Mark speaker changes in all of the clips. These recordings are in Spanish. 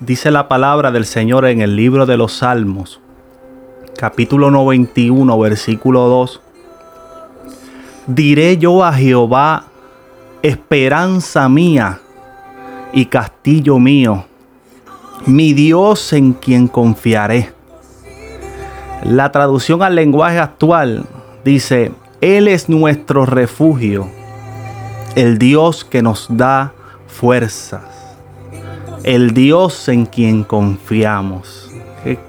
Speaker 1: Dice la palabra del Señor en el libro de los Salmos, capítulo 91, versículo 2. Diré yo a Jehová, esperanza mía y castillo mío, mi Dios en quien confiaré. La traducción al lenguaje actual dice, Él es nuestro refugio, el Dios que nos da fuerzas, el Dios en quien confiamos.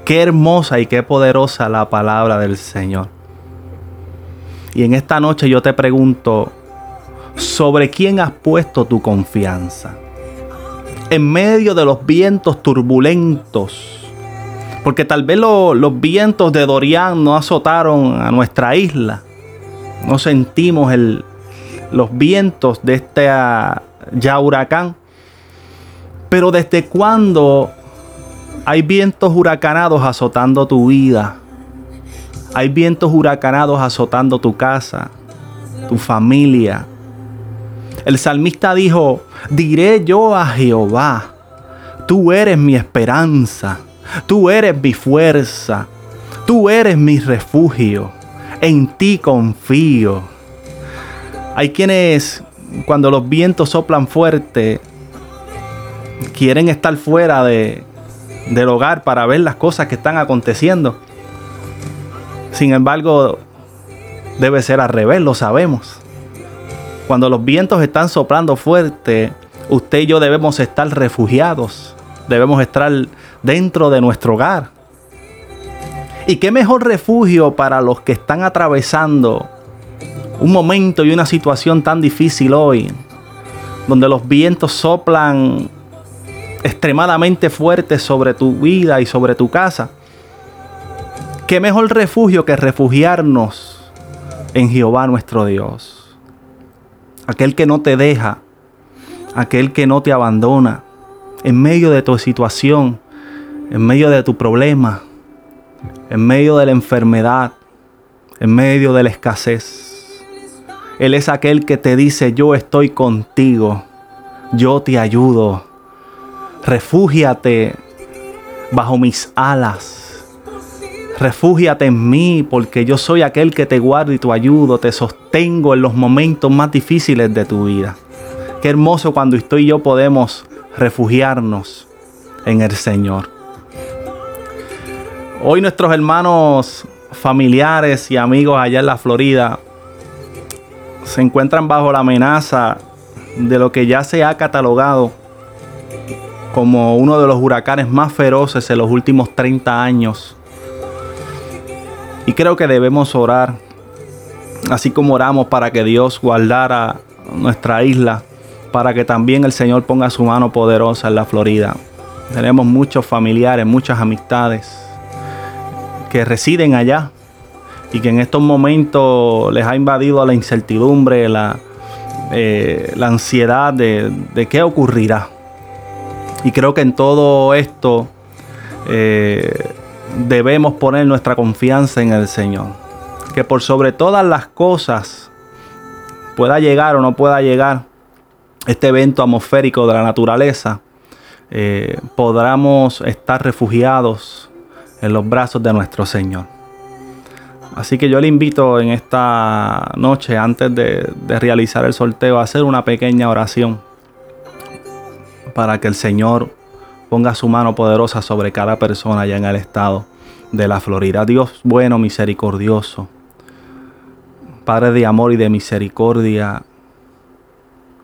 Speaker 1: Qué, hermosa y qué poderosa la palabra del Señor. Y en esta noche yo te pregunto, ¿sobre quién has puesto tu confianza? En medio de los vientos turbulentos, porque tal vez los vientos de Dorian no azotaron a nuestra isla. No sentimos los vientos de este ya huracán. Pero desde cuándo hay vientos huracanados azotando tu vida? Hay vientos huracanados azotando tu casa, tu familia. El salmista dijo, diré yo a Jehová, tú eres mi esperanza Tú eres mi fuerza. Tú eres mi refugio. En ti confío. Hay quienes cuando los vientos soplan fuerte quieren estar fuera de, del hogar para ver las cosas que están aconteciendo. Sin embargo, debe ser al revés, lo sabemos. Cuando los vientos están soplando fuerte, usted y yo debemos estar refugiados. Debemos estar dentro de nuestro hogar. Y qué mejor refugio para los que están atravesando un momento y una situación tan difícil hoy, donde los vientos soplan extremadamente fuertes sobre tu vida y sobre tu casa. Qué mejor refugio que refugiarnos en Jehová nuestro Dios. Aquel que no te deja, aquel que no te abandona en medio de tu situación, en medio de tu problema, en medio de la enfermedad, en medio de la escasez. Él es aquel que te dice, yo estoy contigo, yo te ayudo. Refúgiate bajo mis alas. Refúgiate en mí porque yo soy aquel que te guardo y te ayudo, te sostengo en los momentos más difíciles de tu vida. Qué hermoso cuando estoy yo podemos refugiarnos en el Señor. Hoy nuestros hermanos familiares y amigos allá en la Florida se encuentran bajo la amenaza de lo que ya se ha catalogado como uno de los huracanes más feroces en los últimos 30 años. Y creo que debemos orar, así como oramos para que Dios guardara nuestra isla, para que también el Señor ponga su mano poderosa en la Florida. Tenemos muchos familiares, muchas amistades que residen allá y que en estos momentos les ha invadido la incertidumbre, la, eh, la ansiedad de, de, qué ocurrirá. Y creo que en todo esto eh, debemos poner nuestra confianza en el Señor. Que por sobre todas las cosas pueda llegar o no pueda llegar este evento atmosférico de la naturaleza, eh, podamos estar refugiados en los brazos de nuestro Señor. Así que yo le invito en esta noche, antes de, realizar el sorteo, a hacer una pequeña oración para que el Señor ponga su mano poderosa sobre cada persona allá en el estado de la Florida. Dios bueno, misericordioso, Padre de amor y de misericordia,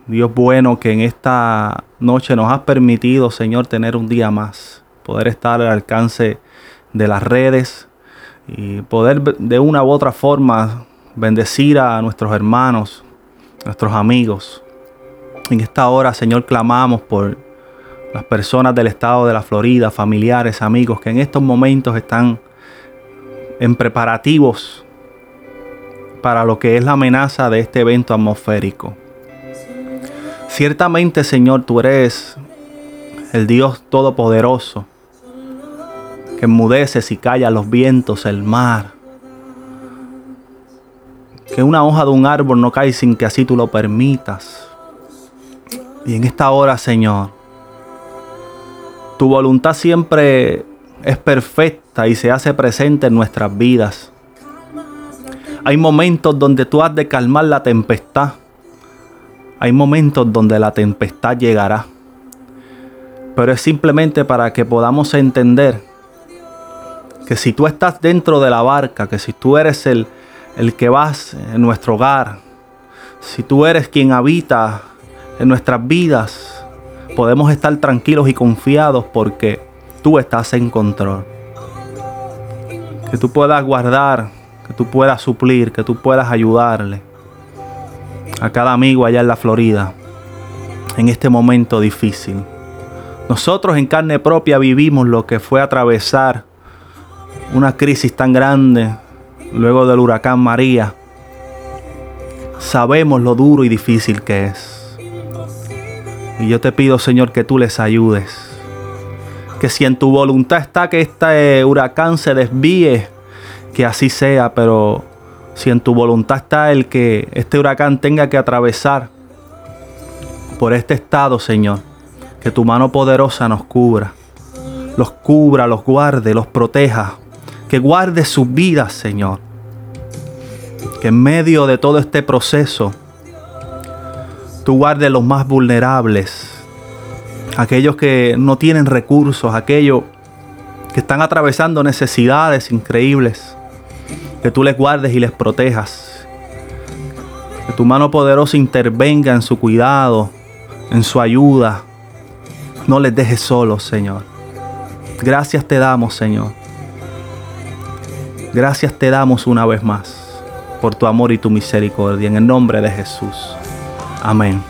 Speaker 1: Dios bueno que en esta noche nos has permitido, Señor, tener un día más, poder estar al alcance de las redes y poder de una u otra forma bendecir a nuestros hermanos, nuestros amigos. En esta hora, Señor, clamamos por las personas del estado de la Florida, familiares, amigos, que en estos momentos están en preparativos para lo que es la amenaza de este evento atmosférico. Ciertamente, Señor, tú eres el Dios Todopoderoso que enmudeces y calla los vientos, el mar. Que una hoja de un árbol no cae sin que así tú lo permitas. Y en esta hora, Señor, Tu voluntad siempre es perfecta y se hace presente en nuestras vidas. Hay momentos donde tú has de calmar la tempestad. Hay momentos donde la tempestad llegará. Pero es simplemente para que podamos entender que si tú estás dentro de la barca, que si tú eres el, el que vas en nuestro hogar, si tú eres quien habita en nuestras vidas, podemos estar tranquilos y confiados porque tú estás en control. Que tú puedas guardar, que tú puedas suplir, que tú puedas ayudarle a cada amigo allá en la Florida en este momento difícil. Nosotros en carne propia vivimos lo que fue atravesar una crisis tan grande luego del huracán María. Sabemos lo duro y difícil que es. Y yo te pido, Señor, que tú les ayudes que si en tu voluntad está que este huracán se desvíe, que así sea, pero si en tu voluntad está el que este huracán tenga que atravesar por este estado, Señor, que tu mano poderosa nos cubra, los cubra, los guarde, los proteja, que guarde sus vidas, Señor. Que en medio de todo este proceso, tú guardes los más vulnerables, aquellos que no tienen recursos, aquellos que están atravesando necesidades increíbles, que tú les guardes y les protejas. Que tu mano poderosa intervenga en su cuidado, en su ayuda. No les dejes solos, Señor. Gracias te damos, Señor. Gracias te damos una vez más por tu amor y tu misericordia. En el nombre de Jesús. Amén.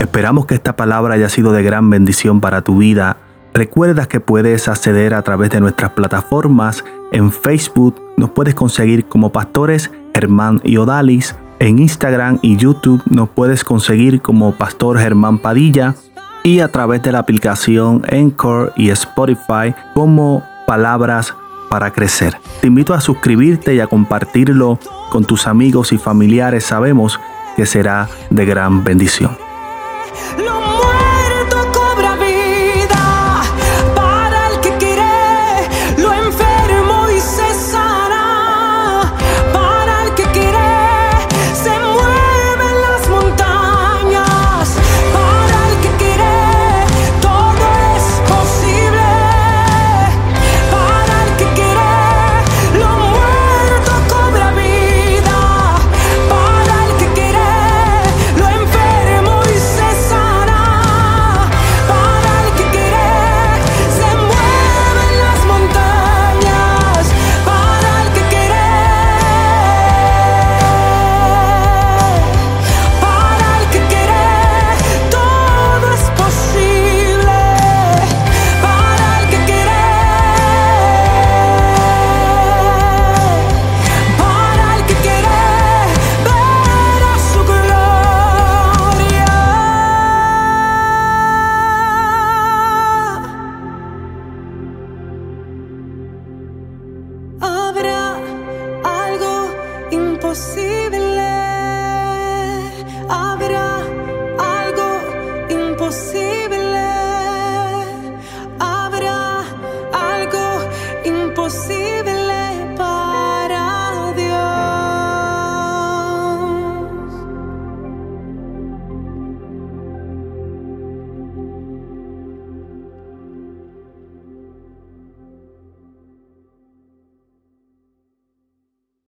Speaker 1: Esperamos que esta palabra haya sido de gran bendición para tu vida. Recuerda que puedes acceder a través de nuestras plataformas. En Facebook nos puedes conseguir como pastores Germán y Odalis. En Instagram y YouTube nos puedes conseguir como Pastor Germán Padilla. Y a través de la aplicación Encore y Spotify como Palabras para Crecer. Te invito a suscribirte y a compartirlo con tus amigos y familiares. Sabemos que será de gran bendición. see